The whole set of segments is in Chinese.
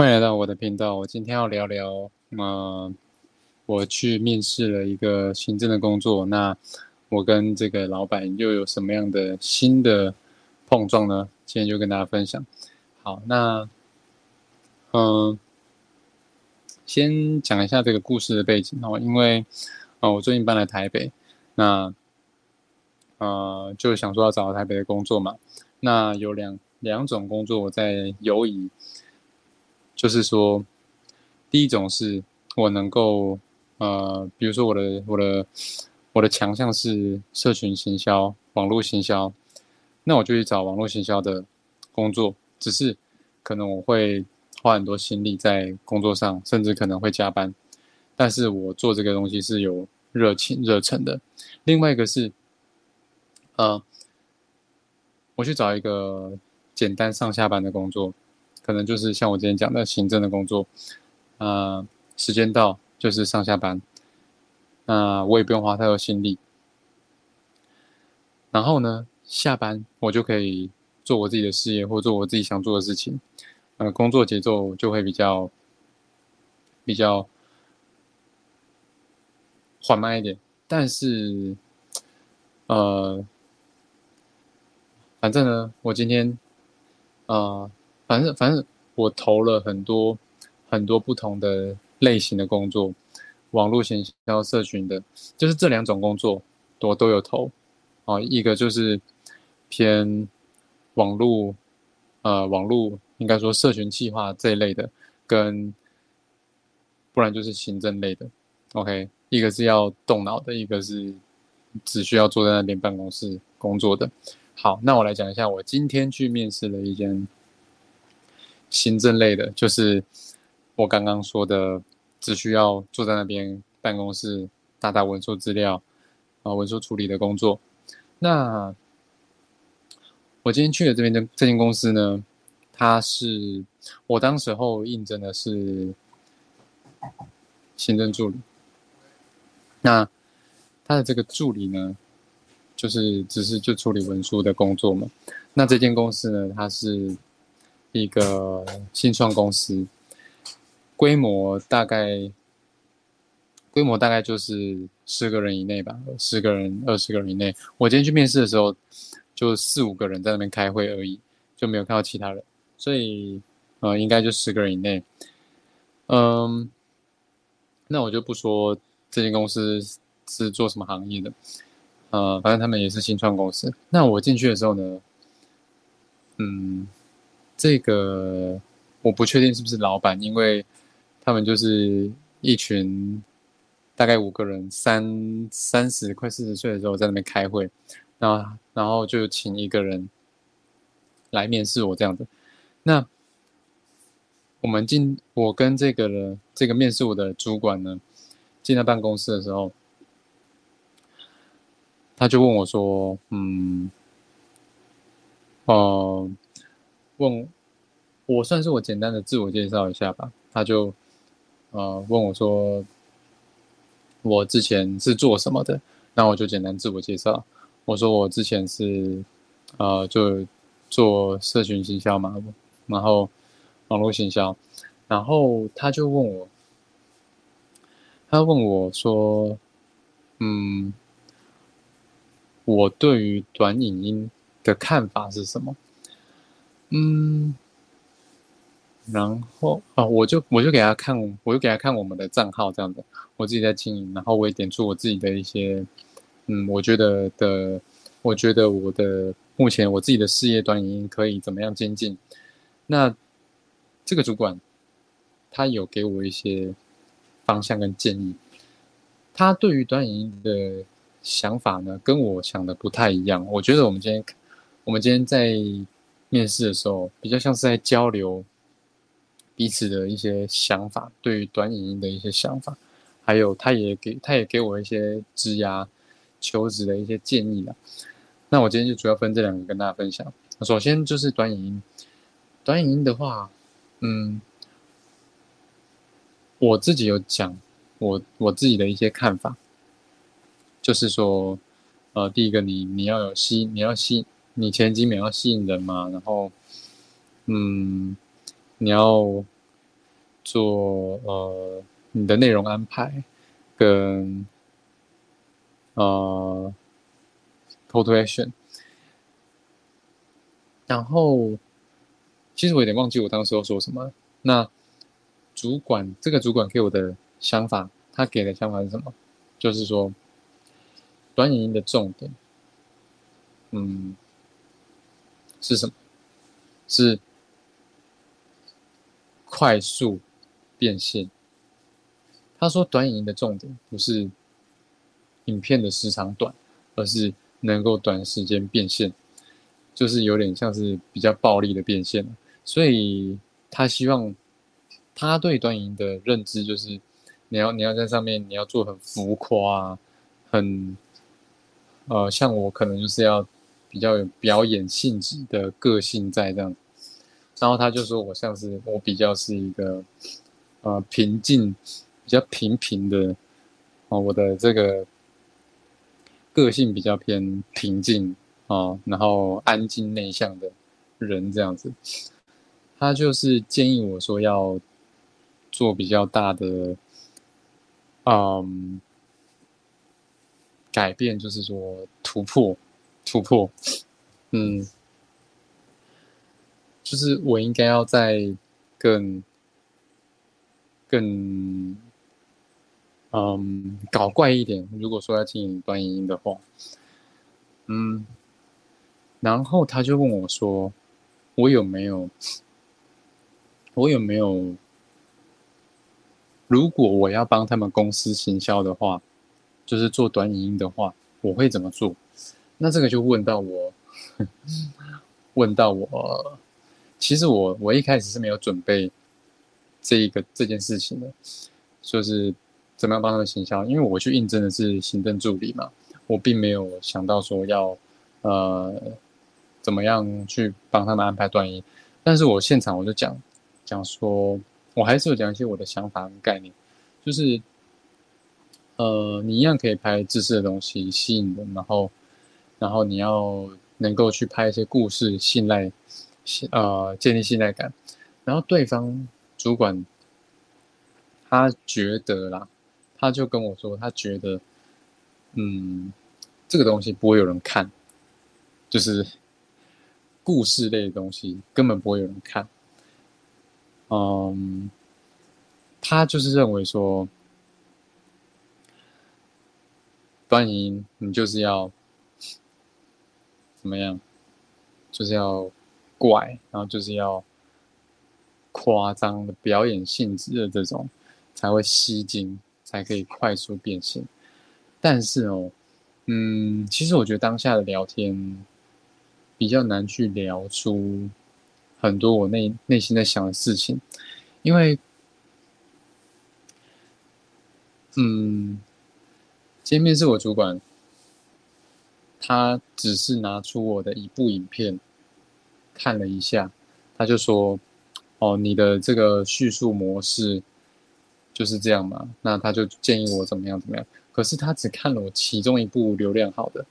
欢迎来到我的频道。我今天要聊聊，呃，我去面试了一个行政的工作。那我跟这个老板又有什么样的新的碰撞呢？今天就跟大家分享。好，那，嗯，先讲一下这个故事的背景哦。因为，呃，我最近搬来台北，那，呃，就想说要找台北的工作嘛。那有两两种工作我在犹疑。就是说，第一种是我能够，呃，比如说我的我的我的强项是社群行销、网络行销，那我就去找网络行销的工作。只是可能我会花很多心力在工作上，甚至可能会加班，但是我做这个东西是有热情、热忱的。另外一个是，呃，我去找一个简单上下班的工作。可能就是像我之前讲的行政的工作，呃，时间到就是上下班，那我也不用花太多心力。然后呢，下班我就可以做我自己的事业，或做我自己想做的事情，呃，工作节奏就会比较比较缓慢一点。但是，呃，反正呢，我今天，呃。反正反正我投了很多很多不同的类型的工作，网络营销、社群的，就是这两种工作我都有投。啊，一个就是偏网络，呃，网络应该说社群计划这一类的，跟不然就是行政类的。OK，一个是要动脑的，一个是只需要坐在那边办公室工作的。好，那我来讲一下，我今天去面试了一间。行政类的，就是我刚刚说的，只需要坐在那边办公室打打文书资料啊，文书处理的工作。那我今天去的这边的这间公司呢，它是我当时候应征的是行政助理。那他的这个助理呢，就是只是就处理文书的工作嘛。那这间公司呢，它是。一个新创公司，规模大概规模大概就是十个人以内吧，十个人、二十个人以内。我今天去面试的时候，就四五个人在那边开会而已，就没有看到其他人，所以呃，应该就十个人以内。嗯，那我就不说这间公司是做什么行业的，呃，反正他们也是新创公司。那我进去的时候呢，嗯。这个我不确定是不是老板，因为他们就是一群大概五个人，三三十快四十岁的时候在那边开会，然后然后就请一个人来面试我这样子。那我们进我跟这个人这个面试我的主管呢进到办公室的时候，他就问我说：“嗯，哦。”问，我算是我简单的自我介绍一下吧。他就，呃，问我说，我之前是做什么的？那我就简单自我介绍。我说我之前是，呃，就做社群行销嘛，然后网络行销。然后他就问我，他问我说，嗯，我对于短影音的看法是什么？嗯，然后啊，我就我就给他看，我就给他看我们的账号这样子，我自己在经营，然后我也点出我自己的一些，嗯，我觉得的，我觉得我的目前我自己的事业端已经可以怎么样精进。那这个主管他有给我一些方向跟建议，他对于短影音的想法呢，跟我想的不太一样。我觉得我们今天我们今天在。面试的时候，比较像是在交流彼此的一些想法，对于短影音的一些想法，还有他也给他也给我一些职涯求职的一些建议啦。那我今天就主要分这两个跟大家分享。首先就是短影音，短影音的话，嗯，我自己有讲我我自己的一些看法，就是说，呃，第一个你你要有吸，你要吸。你前几秒要吸引人嘛，然后，嗯，你要做呃你的内容安排跟呃 call to action，然后其实我有点忘记我当时候说什么。那主管这个主管给我的想法，他给的想法是什么？就是说短影音的重点，嗯，是什么？是快速变现。他说，短影音的重点不是影片的时长短，而是能够短时间变现，就是有点像是比较暴力的变现。所以他希望他对短影音的认知就是，你要你要在上面你要做很浮夸，很呃，像我可能就是要。比较有表演性质的个性在这样，然后他就说我像是我比较是一个呃平静、比较平平的哦，我的这个个性比较偏平静啊，然后安静内向的人这样子，他就是建议我说要做比较大的嗯改变，就是说突破。突破，嗯，就是我应该要再更更嗯搞怪一点。如果说要经营短影音的话，嗯，然后他就问我说：“我有没有？我有没有？如果我要帮他们公司行销的话，就是做短影音的话，我会怎么做？”那这个就问到我，问到我，其实我我一开始是没有准备这一个这件事情的，就是怎么样帮他们行销，因为我去应征的是行政助理嘛，我并没有想到说要呃怎么样去帮他们安排段音，但是我现场我就讲讲说，我还是有讲一些我的想法跟概念，就是呃你一样可以拍知识的东西，吸引人，然后。然后你要能够去拍一些故事，信赖，呃，建立信赖感。然后对方主管他觉得啦，他就跟我说，他觉得，嗯，这个东西不会有人看，就是故事类的东西根本不会有人看。嗯，他就是认为说，端音你就是要。怎么样？就是要怪，然后就是要夸张的表演性质的这种，才会吸睛，才可以快速变现。但是哦，嗯，其实我觉得当下的聊天比较难去聊出很多我内内心在想的事情，因为，嗯，今天面试我主管。他只是拿出我的一部影片看了一下，他就说：“哦，你的这个叙述模式就是这样嘛？”那他就建议我怎么样怎么样。可是他只看了我其中一部流量好的，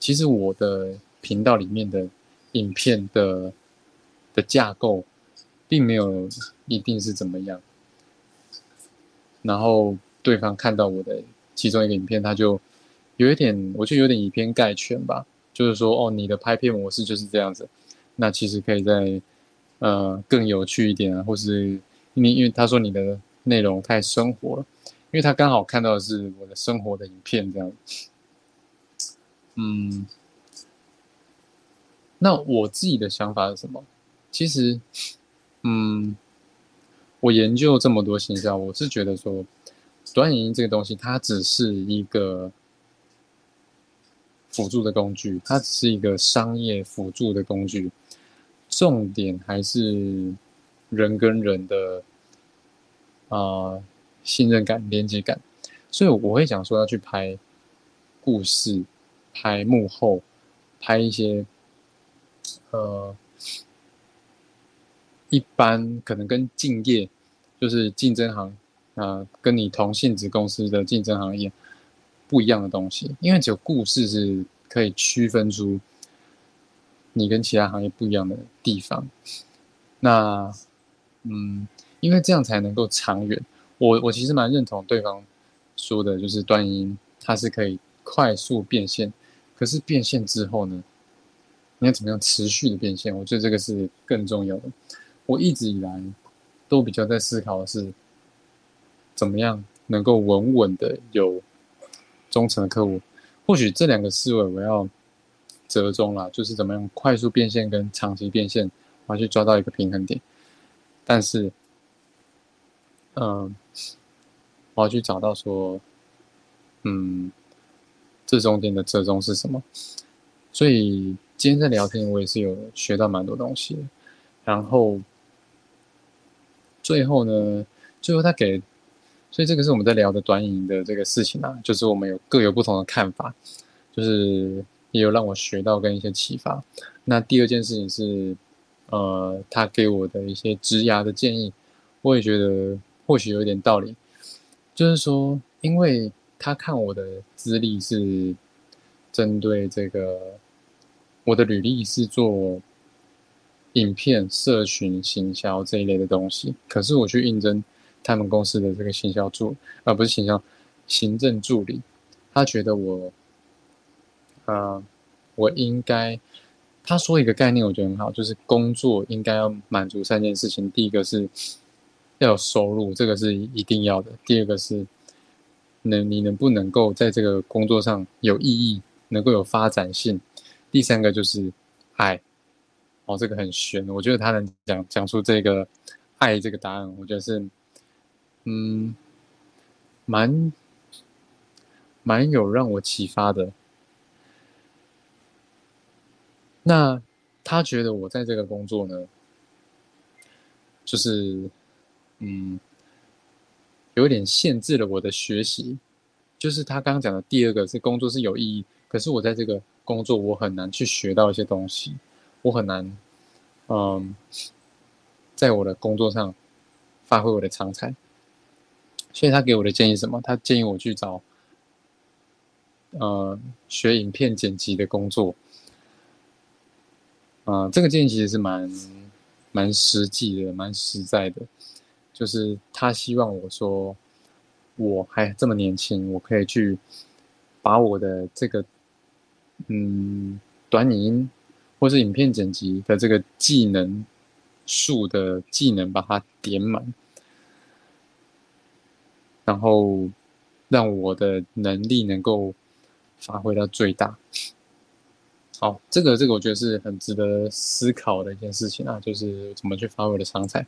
其实我的频道里面的影片的的架构并没有一定是怎么样。然后对方看到我的其中一个影片，他就。有一点，我就有点以偏概全吧。就是说，哦，你的拍片模式就是这样子，那其实可以再呃更有趣一点啊，或是你因为他说你的内容太生活了，因为他刚好看到的是我的生活的影片这样。嗯，那我自己的想法是什么？其实，嗯，我研究这么多形象，我是觉得说，短影音这个东西，它只是一个。辅助的工具，它只是一个商业辅助的工具，重点还是人跟人的啊信任感、连接感。所以我会想说要去拍故事、拍幕后、拍一些呃一般可能跟竞业就是竞争行啊，跟你同性质公司的竞争行业。不一样的东西，因为只有故事是可以区分出你跟其他行业不一样的地方。那，嗯，因为这样才能够长远。我我其实蛮认同对方说的，就是端音它是可以快速变现，可是变现之后呢，你要怎么样持续的变现？我觉得这个是更重要的。我一直以来都比较在思考的是，怎么样能够稳稳的有忠诚的客户。或许这两个思维我要折中了，就是怎么样快速变现跟长期变现，我要去抓到一个平衡点。但是，嗯。我要去找到说，嗯，这中间的折中是什么？所以今天在聊天，我也是有学到蛮多东西的。然后最后呢，最后他给，所以这个是我们在聊的短影的这个事情啊，就是我们有各有不同的看法，就是也有让我学到跟一些启发。那第二件事情是，呃，他给我的一些职涯的建议，我也觉得或许有点道理。就是说，因为他看我的资历是针对这个，我的履历是做影片、社群、行销这一类的东西。可是我去应征他们公司的这个行销助，而不是行销行政助理。他觉得我，呃，我应该，他说一个概念，我觉得很好，就是工作应该要满足三件事情。第一个是。要有收入，这个是一定要的。第二个是，能你能不能够在这个工作上有意义，能够有发展性。第三个就是爱，哦，这个很玄。我觉得他能讲讲出这个爱这个答案，我觉得是，嗯，蛮蛮有让我启发的。那他觉得我在这个工作呢，就是。嗯，有点限制了我的学习。就是他刚刚讲的第二个是工作是有意义，可是我在这个工作我很难去学到一些东西，我很难，嗯，在我的工作上发挥我的长才。所以他给我的建议什么？他建议我去找，呃，学影片剪辑的工作。啊，这个建议其实是蛮蛮实际的，蛮实在的。就是他希望我说，我还这么年轻，我可以去把我的这个嗯短影音或是影片剪辑的这个技能数的技能把它点满，然后让我的能力能够发挥到最大。好，这个这个我觉得是很值得思考的一件事情啊，就是怎么去发挥我的长才。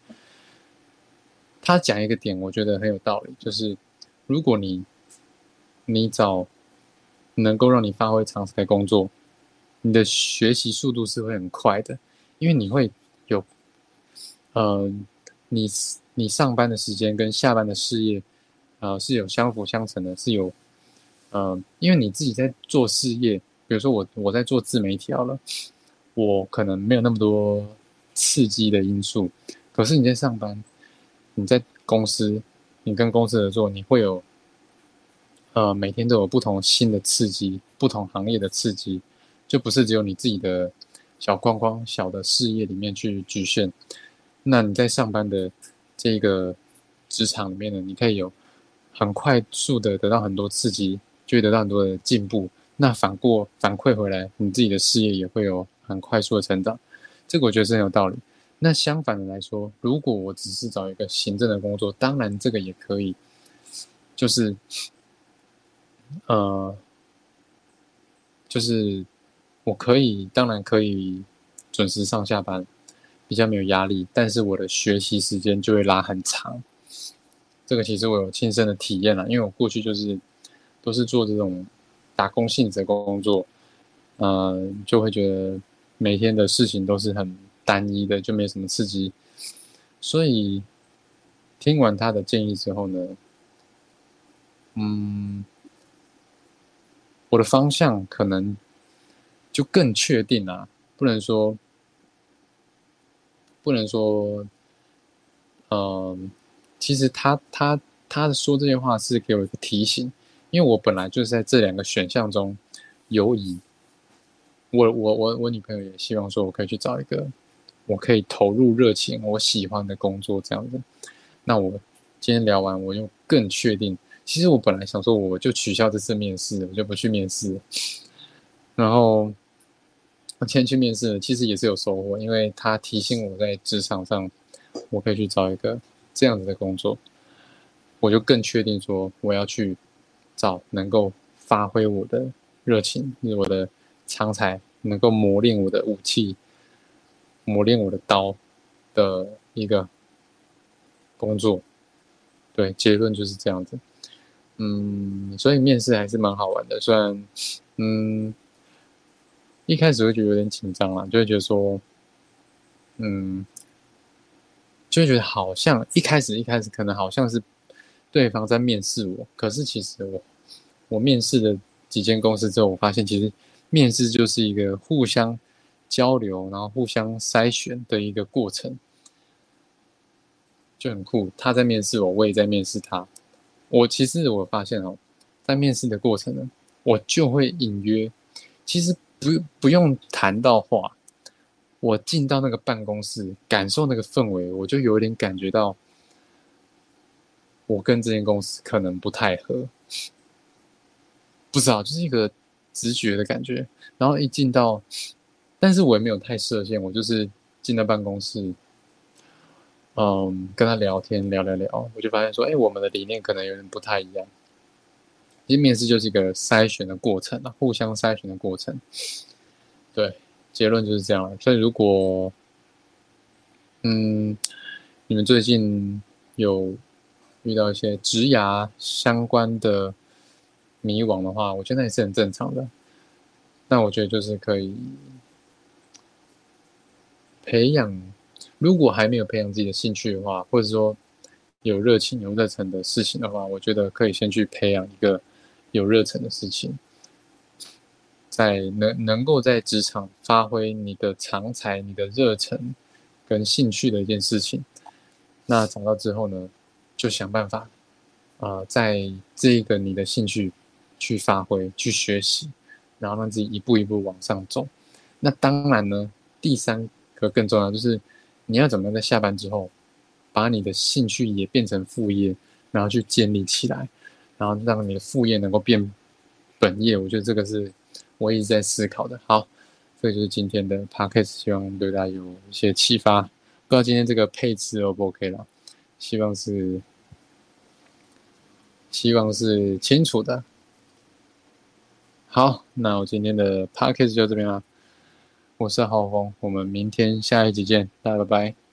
他讲一个点，我觉得很有道理，就是如果你你找能够让你发挥长才工作，你的学习速度是会很快的，因为你会有，呃，你你上班的时间跟下班的事业，呃，是有相辅相成的，是有，呃，因为你自己在做事业，比如说我我在做自媒体好了，我可能没有那么多刺激的因素，可是你在上班。你在公司，你跟公司合作，你会有，呃，每天都有不同新的刺激，不同行业的刺激，就不是只有你自己的小框框、小的事业里面去局限。那你在上班的这个职场里面呢，你可以有很快速的得到很多刺激，就会得到很多的进步。那反过反馈回来，你自己的事业也会有很快速的成长。这个我觉得是很有道理。那相反的来说，如果我只是找一个行政的工作，当然这个也可以，就是，呃，就是我可以，当然可以准时上下班，比较没有压力，但是我的学习时间就会拉很长。这个其实我有亲身的体验了，因为我过去就是都是做这种打工性质工作，嗯，就会觉得每天的事情都是很。单一的就没什么刺激，所以听完他的建议之后呢，嗯，我的方向可能就更确定了。不能说，不能说，嗯，其实他他他说这些话是给我一个提醒，因为我本来就是在这两个选项中犹疑。我我我我女朋友也希望说我可以去找一个。我可以投入热情，我喜欢的工作这样子。那我今天聊完，我就更确定。其实我本来想说，我就取消这次面试，我就不去面试。然后我今天去面试，其实也是有收获，因为他提醒我在职场上，我可以去找一个这样子的工作，我就更确定说，我要去找能够发挥我的热情，就是我的长才，能够磨练我的武器，磨练我的刀的一个工作。对，结论就是这样子。嗯，所以面试还是蛮好玩的，虽然，嗯，一开始会觉得有点紧张啦，就会觉得说，嗯，就觉得好像一开始一开始可能好像是对方在面试我，可是其实我我面试的几间公司之后，我发现其实面试就是一个互相交流，然后互相筛选的一个过程，就很酷。他在面试我，我也在面试他。我其实我发现哦，在面试的过程呢，我就会隐约，其实不不用谈到话，我进到那个办公室，感受那个氛围，我就有点感觉到，我跟这间公司可能不太合，不知道，就是一个直觉的感觉。然后一进到，但是我也没有太设限，我就是进到办公室。嗯，跟他聊天聊聊聊，我就发现说，哎，我们的理念可能有点不太一样。其实面试就是一个筛选的过程啊，互相筛选的过程。对，结论就是这样。所以如果，嗯，你们最近有遇到一些职涯相关的迷惘的话，我觉得那也是很正常的。那我觉得就是可以培养。如果还没有培养自己的兴趣的话，或者说有热情、有热忱的事情的话，我觉得可以先去培养一个有热忱的事情，在能能够在职场发挥你的长才、你的热忱跟兴趣的一件事情。那找到之后呢，就想办法啊，在这个你的兴趣去发挥、去学习，然后让自己一步一步往上走。那当然呢，第三个更重要就是。你要怎么样在下班之后，把你的兴趣也变成副业，然后去建立起来，然后让你的副业能够变本业？我觉得这个是我一直在思考的。好，这就是今天的 p a c k a g e 希望对大家有一些启发。不知道今天这个配置 O 不 OK 了？希望是，希望是清楚的。好，那我今天的 p a c k a g e 就这边了。我是浩峰，我们明天下一集见，大家拜拜。